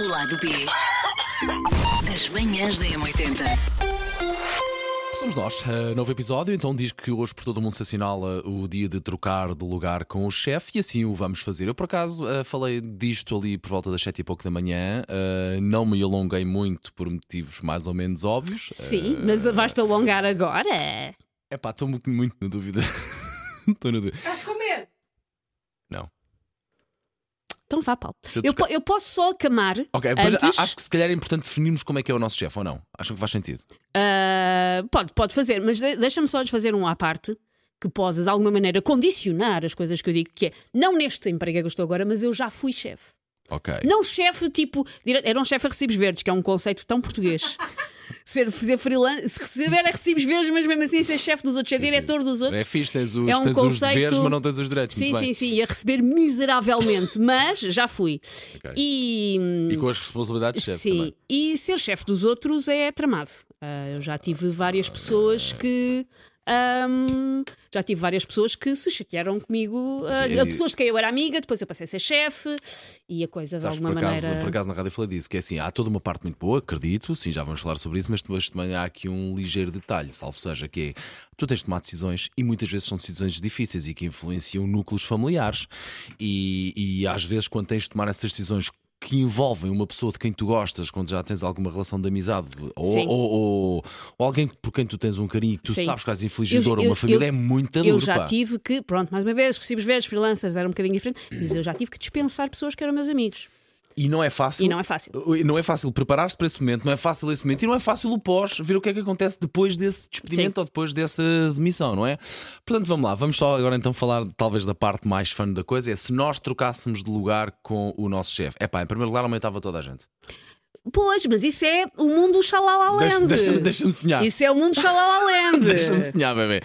O lado B das manhãs da M80. Somos nós, uh, novo episódio, então diz que hoje por todo o mundo se assinala o dia de trocar de lugar com o chefe e assim o vamos fazer. Eu por acaso uh, falei disto ali por volta das sete e pouco da manhã, uh, não me alonguei muito por motivos mais ou menos óbvios. Sim, mas vais-te alongar agora? É pá, estou muito, muito na dúvida. Estou na dúvida. Estás com medo? Então vá, Paulo. Eu Eu, eu posso só acamar Ok, depois antes. acho que se calhar é importante definirmos como é que é o nosso chefe ou não. Acham que faz sentido? Ah, pode, pode fazer, mas de- deixa-me só fazer um à parte que pode de alguma maneira condicionar as coisas que eu digo, que é não neste emprego que eu estou agora, mas eu já fui chefe. Ok. Não chefe tipo. Era um chefe a recibos verdes, que é um conceito tão português. Ser fazer freelance, se receber é recibos verdes, mas mesmo assim ser chefe dos outros, ser diretor dos outros. É fixe, tens os, É um tens os conceito- deveres, mas não tens os direitos. Sim, sim, sim, e a receber miseravelmente, mas já fui. Ok. E. E com as responsabilidades de chefe Sim, também. e ser chefe dos outros é tramado. Ah, eu já tive várias pessoas que. ahm, já tive várias pessoas que se chatearam comigo, E- pessoas de quem eu era amiga, depois eu passei a ser chefe e a coisa de Sabes alguma por acaso, maneira. por acaso na rádio falei disso, que é assim, há toda uma parte muito boa, acredito, sim, já vamos falar sobre isso, mas depois também há aqui um ligeiro detalhe, salvo seja, que é tu tens de tomar decisões e muitas vezes são decisões difíceis e que influenciam núcleos familiares. E, e às vezes, quando tens de tomar essas decisões que envolvem uma pessoa de quem tu gostas, quando já tens alguma relação de amizade, ou, ou, ou- ou alguém por quem tu tens um carinho que tu Sim. sabes que és infligidor a Eu- uma eu- família, eu- é muito Eu duro, já pá. tive que, pronto, mais uma vez, recibos verdes, freelancers era um bocadinho diferente, mas eu já tive que dispensar pessoas que eram meus amigos. E não é fácil. E não é fácil. Não é fácil preparar-se para esse momento, não é fácil esse momento e não é fácil o pós, ver o que é que acontece depois desse despedimento Sim. ou depois dessa demissão, não é? Portanto, vamos lá, vamos só agora então falar talvez da parte mais fã da coisa: é se nós trocássemos de lugar com o nosso chefe. É pá, em primeiro lugar aumentava toda a gente. Pois, mas isso é o mundo Xalala Deixa- Land. deixa-me- deixa-me sonhar. Isso é o mundo Xalala Land. Deixa-me sonhar, bebê.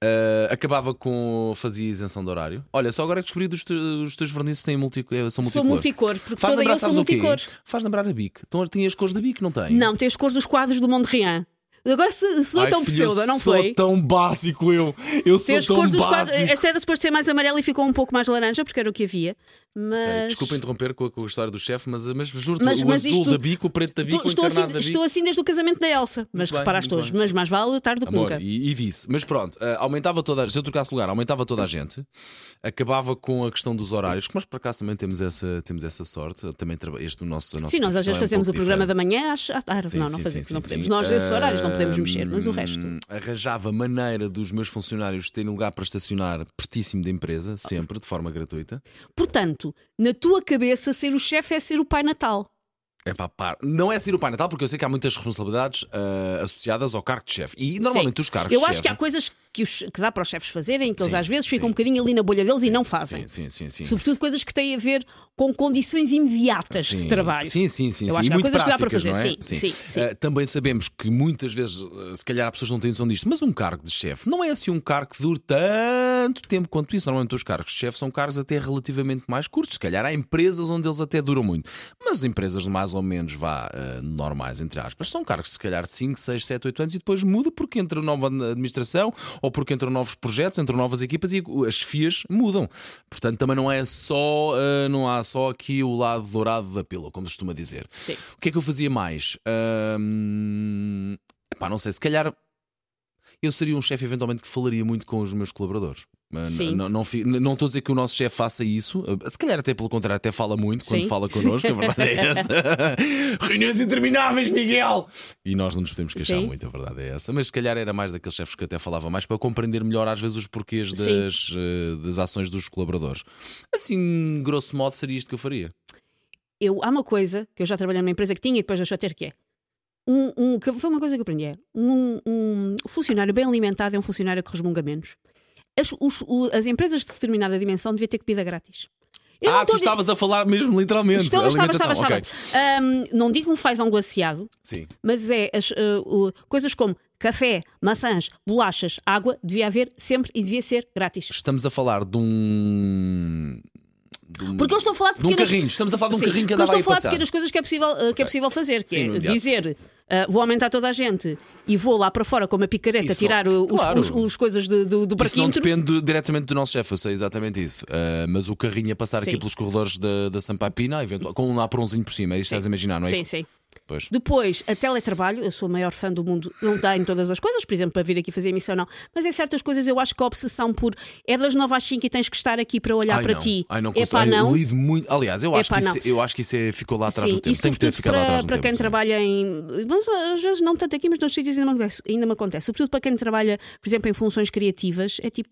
Ah, acabava com. fazia isenção de horário. Olha, só agora é que descobri dos te- os teus vernizes têm multi, eh, são multicor. Sou multicor, porque Faz toda lembrar, eu sou multicor. Faz lembrar a BIC. Então, tinha as cores da BIC, não tem? Não, tem as cores dos quadros do Mondrian. Agora se, se não é tão filho, pseudo, eu não sou foi? tão básico eu. Eu sou tão básico. quadros. Esta era suposto ser mais amarela e ficou um pouco mais laranja, porque era o que havia. Mas. Desculpa interromper com a, com a história do chefe, mas, mas juro-te, Mas- o mas azul isto- da bico, o preto da bico, Estou, o assim, da bico. estou assim desde o casamento da Elsa, mas bem, reparaste muito hoje. bem. Mas mais vale tarde do que nunca. e, e disse, mas pronto, ah, aumentava toda a se eu trocasse lugar, aumentava toda a gente, acabava com a questão dos horários, que nós por acaso também temos essa, temos essa sorte, também este o nosso, a nossa Sim, nós às vezes é um fazemos o programa diferente. da manhã às- à tarde. Sim, não, sim, não fazemos, sim, não podemos. Nós nesses horários não podemos mexer, mas o resto. Arranjava maneira dos meus funcionários terem lugar para estacionar pertíssimo da empresa, sempre, de forma gratuita. Portanto, na tua cabeça, ser o chefe é ser o Pai Natal. É pá, par. Não é ser o Pai Natal, porque eu sei que há muitas responsabilidades ah, associadas ao cargo de chefe. E normalmente Sim. os cargos Eu acho que há coisas que, os- que dá para os chefes fazerem que eles Sim, às vezes ficam sim. um bocadinho ali na bolha deles e não fazem. Sim, sim, sim. Sobretudo coisas que têm a ver com condições imediatas de trabalho. Sim, sim, sim. Eu acho que há coisas que dá para fazer. é? Sim, sim. Ah, também sabemos que muitas vezes, ah, se calhar, há pessoas não têm noção disto, mas um cargo de chefe não é assim um cargo que dure tanto tempo quanto isso. Normalmente os cargos de chefe são cargos até relativamente mais curtos. Se calhar há empresas onde eles até duram muito. Mas empresas mais ou menos vá ah, normais, entre aspas, são cargos se calhar de 5, 6, 7, 8 anos e depois muda porque entra nova administração ou porque entram novos projetos, entram novas equipas e as FIAs mudam. Portanto, também não é só, ah, não há só aqui o lado dourado da pílula, como se costuma dizer. Sim. O que é que eu fazia mais? Ahm, epá, não sei, se calhar eu seria um chefe eventualmente que falaria muito com os meus colaboradores. Sim. Não, não, fi- não estou a dizer que o nosso chefe faça isso, se calhar até pelo contrário, até fala muito quando Sim. fala connosco, a verdade é essa. Reuniões intermináveis, Miguel! E nós não nos podemos queixar Sim. muito, a verdade é essa. Mas se calhar era mais daqueles chefes que até falava mais para compreender melhor às vezes os porquês das, eh, das ações dos colaboradores. Assim, grosso modo, seria isto que eu faria. Eu, há uma coisa que eu já trabalhei numa empresa que tinha e depois deixou de ter que é. Um, um- que foi uma coisa que eu aprendi: é um, um funcionário bem alimentado é um funcionário que resmunga menos. As, os- o- as empresas de determinada dimensão deviam ter comida grátis. Eu ah, tu estavas a falar mesmo literalmente. Estou, estava, estava, estava. Ok. Ahm, não digo um fazão glaciado, Sim. mas é as, ah, o- coisas como café, maçãs, bolachas, água, devia haver sempre e devia ser grátis. Estamos a falar de um. De um, Porque eu estou a falar de de um pequenas- carrinho. Estamos a falar de um Sim, carrinho que porque eu andava estou a falar de pequenas coisas que é possível, uh, que é possível fazer, que Sim, é dizer. uh, vou aumentar toda a gente e vou lá para fora com uma picareta Isso tirar não- os, claro. os, os coisas de- do, do Isso não depende do- diretamente do nosso chefe, eu sei exatamente isso. Ah, mas o carrinho a passar Sim. aqui pelos corredores da, da Sampaio Pina, eventual, com um apronzinho por cima, é que estás a imaginar, não é? Sim, sim. Pois. Depois, a teletrabalho, eu sou a maior fã do mundo, não dá em todas as coisas, por exemplo, para vir aqui fazer emissão, não. Mas em certas coisas eu acho que a obsessão por é das 9 às 5 e tens que estar aqui para olhar Ai, para não. ti. Ai, não é pá, eu não. lido muito. Aliás, eu, É acho, pá, que não. isso, eu acho que isso é- ficou lá atrás Sim, do tempo. Tem que ter sobretudo ficado lá para, atrás do para tempo. quem sim. trabalha em. Mas às vezes não tanto aqui, mas nos sítios ainda me, acontece, ainda me acontece. Sobretudo para quem trabalha, por exemplo, em funções criativas, é tipo.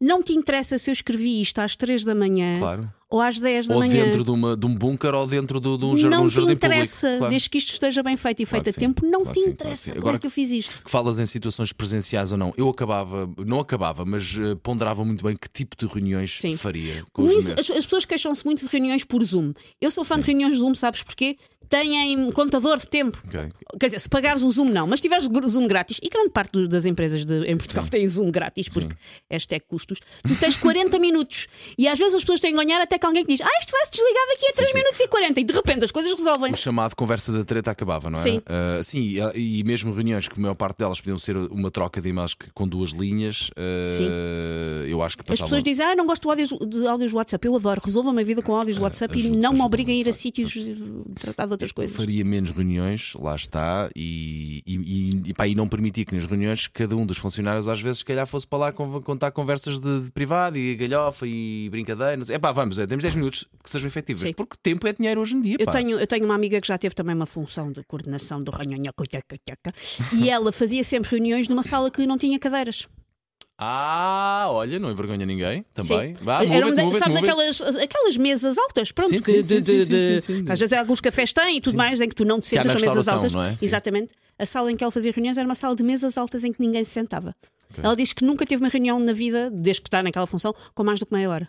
Não te interessa se eu escrevi isto às 3 da manhã Claro. Ou às 10 da Ou manhã. dentro de, uma, de um bunker ou dentro de, de um jardim, não te jardim interessa, público. Claro. desde que isto esteja bem feito e Claro feito a que sim, tempo, não claro te sim, interessa claro como Agora- é que eu fiz isto. que falas em situações presenciais ou não, eu acabava, não acabava, mas eh, ponderava muito bem que tipo de reuniões Sim. faria com meus. as, as pessoas queixam-se muito de reuniões por Zoom. Eu sou fã de reuniões de Zoom, sabes porquê? Têm contador de tempo. Ok. Quer dizer, se pagares o Zoom, não, mas se tiveres Zoom grátis, e grande parte das empresas de- em Portugal têm Zoom grátis, porque hashtag custos, tu tens 40 minutos. E às vezes as pessoas têm que ganhar até que alguém que diz: Ah, isto vai-se desligar daqui a 3 sim. minutos e 40. E de repente as coisas O resolvem-se. chamado conversa da treta acabava, não é? Sim. Ah, sim, e, e mesmo reuniões que a maior parte delas podiam ser uma troca de e-mails com duas linhas, ah, Sim. eu acho que As pessoas dizem, ah, não gosto de áudios, de áudios WhatsApp. Eu adoro, resolvam-me a vida com áudios do WhatsApp e ajuda- não me ajuda obriguem a ir a sítios eh, tratar de outras coisas. Faria menos reuniões, lá está, e, e, e, pá, e não permitia que nas reuniões cada um dos funcionários às vezes, se calhar, fosse para lá con- contar conversas de, de privado e galhofa e brincadeira. É pá, vamos, é, temos 10 minutos que sejam efetivas, Sim. porque tempo é dinheiro hoje em dia. Eu pá. tenho, eu tenho uma amiga que já teve também uma função de coordenação do ranhonhoco e ela fazia sempre reuniões numa sala que não tinha cadeiras. Ah, olha, não envergonha ninguém também. Sim. Vá, Eram move-te, de- move-te, sabes move-te. aquelas, aquelas mesas altas, pronto, Sim, que sim, de- de- de- às vezes alguns cafés têm e tudo mais, em que tu não te sentas na a mesas altas. não é? Exatamente. A sala em que ela fazia reuniões era uma sala de mesas altas em que ninguém se sentava. Ela diz que nunca teve uma reunião na vida, desde que está naquela função, com mais do que meia hora.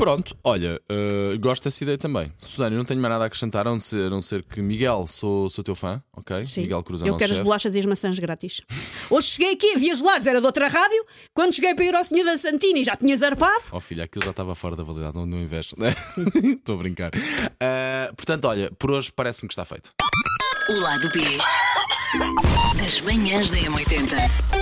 Pronto, olha, eh, gosto dessa ideia também. Susana, eu não tenho mais nada a acrescentar, a não ser, a não ser que Miguel, sou, sou teu fã, ok? Sim. Miguel Cruz é Eu nosso quero as chefe. bolachas e as maçãs grátis. Hoje cheguei aqui, havia gelados, era de outra rádio. Quando cheguei para ir ao Senhor da Santini já tinha zarpado. Oh filha, aquilo já estava fora da validade, não, não investo. Estou a brincar. Eh, portanto, olha, por hoje parece-me que está feito. O lado B das manhãs da M80.